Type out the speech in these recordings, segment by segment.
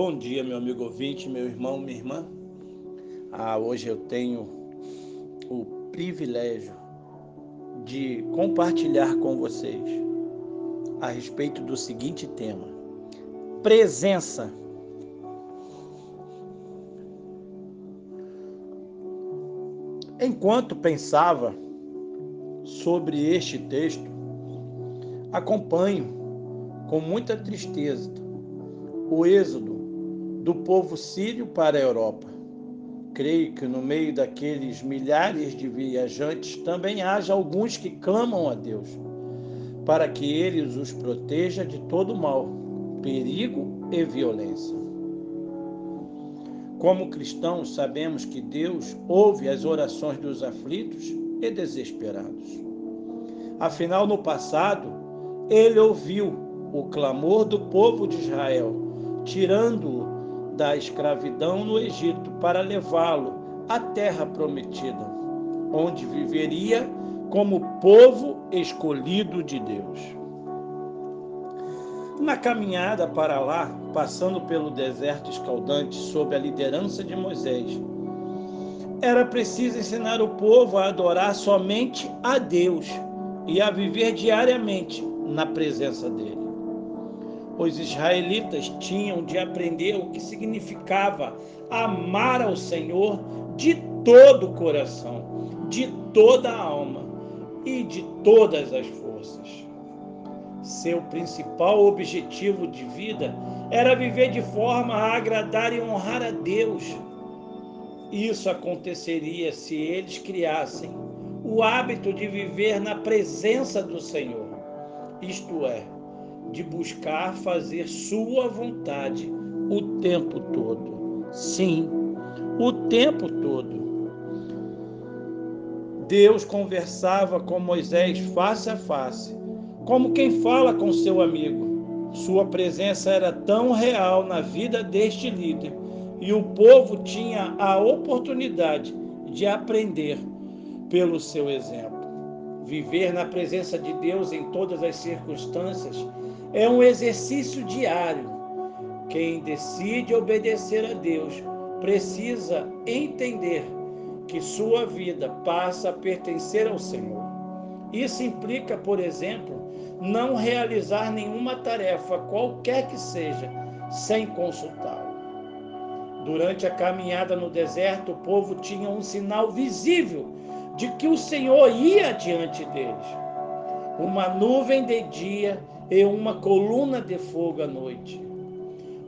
Bom dia, meu amigo ouvinte, meu irmão, minha irmã. Ah, hoje eu tenho o privilégio de compartilhar com vocês a respeito do seguinte tema: presença. Enquanto pensava sobre este texto, acompanho com muita tristeza o êxodo do povo sírio para a Europa. Creio que no meio daqueles milhares de viajantes também haja alguns que clamam a Deus, para que ele os proteja de todo mal, perigo e violência. Como cristãos, sabemos que Deus ouve as orações dos aflitos e desesperados. Afinal, no passado, ele ouviu o clamor do povo de Israel, tirando-o da escravidão no Egito para levá-lo à terra prometida, onde viveria como povo escolhido de Deus. Na caminhada para lá, passando pelo deserto escaldante sob a liderança de Moisés, era preciso ensinar o povo a adorar somente a Deus e a viver diariamente na presença dele os israelitas tinham de aprender o que significava amar ao Senhor de todo o coração, de toda a alma e de todas as forças. Seu principal objetivo de vida era viver de forma a agradar e honrar a Deus. Isso aconteceria se eles criassem o hábito de viver na presença do Senhor, isto é, de buscar fazer sua vontade o tempo todo. Sim, o tempo todo. Deus conversava com Moisés face a face, como quem fala com seu amigo. Sua presença era tão real na vida deste líder e o povo tinha a oportunidade de aprender pelo seu exemplo. Viver na presença de Deus em todas as circunstâncias é um exercício diário. Quem decide obedecer a Deus precisa entender que sua vida passa a pertencer ao Senhor. Isso implica, por exemplo, não realizar nenhuma tarefa, qualquer que seja, sem consultá-lo. Durante a caminhada no deserto, o povo tinha um sinal visível de que o Senhor ia diante deles. Uma nuvem de dia e uma coluna de fogo à noite.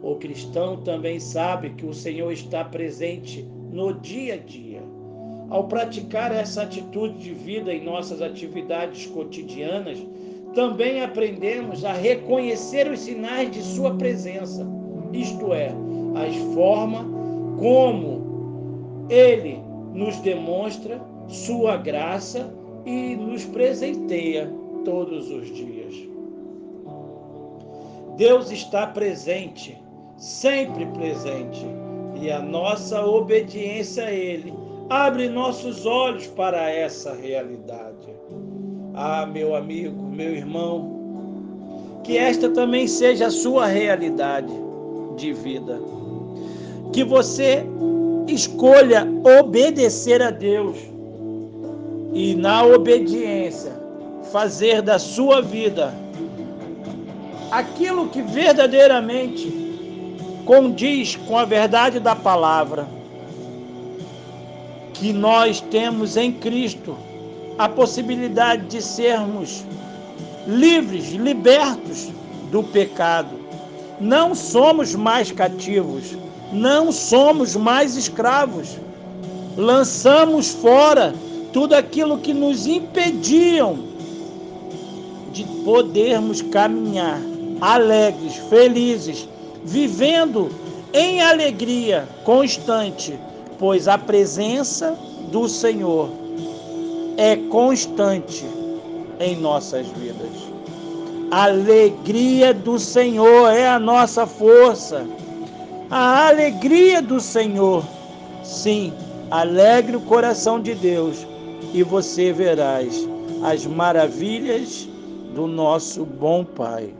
O cristão também sabe que o Senhor está presente no dia a dia. Ao praticar essa atitude de vida em nossas atividades cotidianas, também aprendemos a reconhecer os sinais de Sua presença, isto é, as formas como Ele nos demonstra Sua graça e nos presenteia todos os dias. Deus está presente, sempre presente, e a nossa obediência a Ele abre nossos olhos para essa realidade. Ah, meu amigo, meu irmão, que esta também seja a sua realidade de vida. Que você escolha obedecer a Deus e, na obediência, fazer da sua vida aquilo que verdadeiramente condiz com a verdade da palavra, que nós temos em Cristo a possibilidade de sermos livres, libertos do pecado. Não somos mais cativos, não somos mais escravos. Lançamos fora tudo aquilo que nos impediam de podermos caminhar alegres, felizes, vivendo em alegria constante, pois a presença do Senhor é constante em nossas vidas. A alegria do Senhor é a nossa força. A alegria do Senhor, sim, alegre o coração de Deus e você verás as maravilhas do nosso bom Pai.